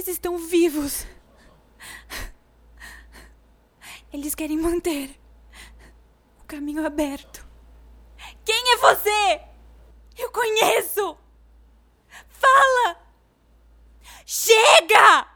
Eles estão vivos. Eles querem manter o caminho aberto. Quem é você? Eu conheço! Fala! Chega!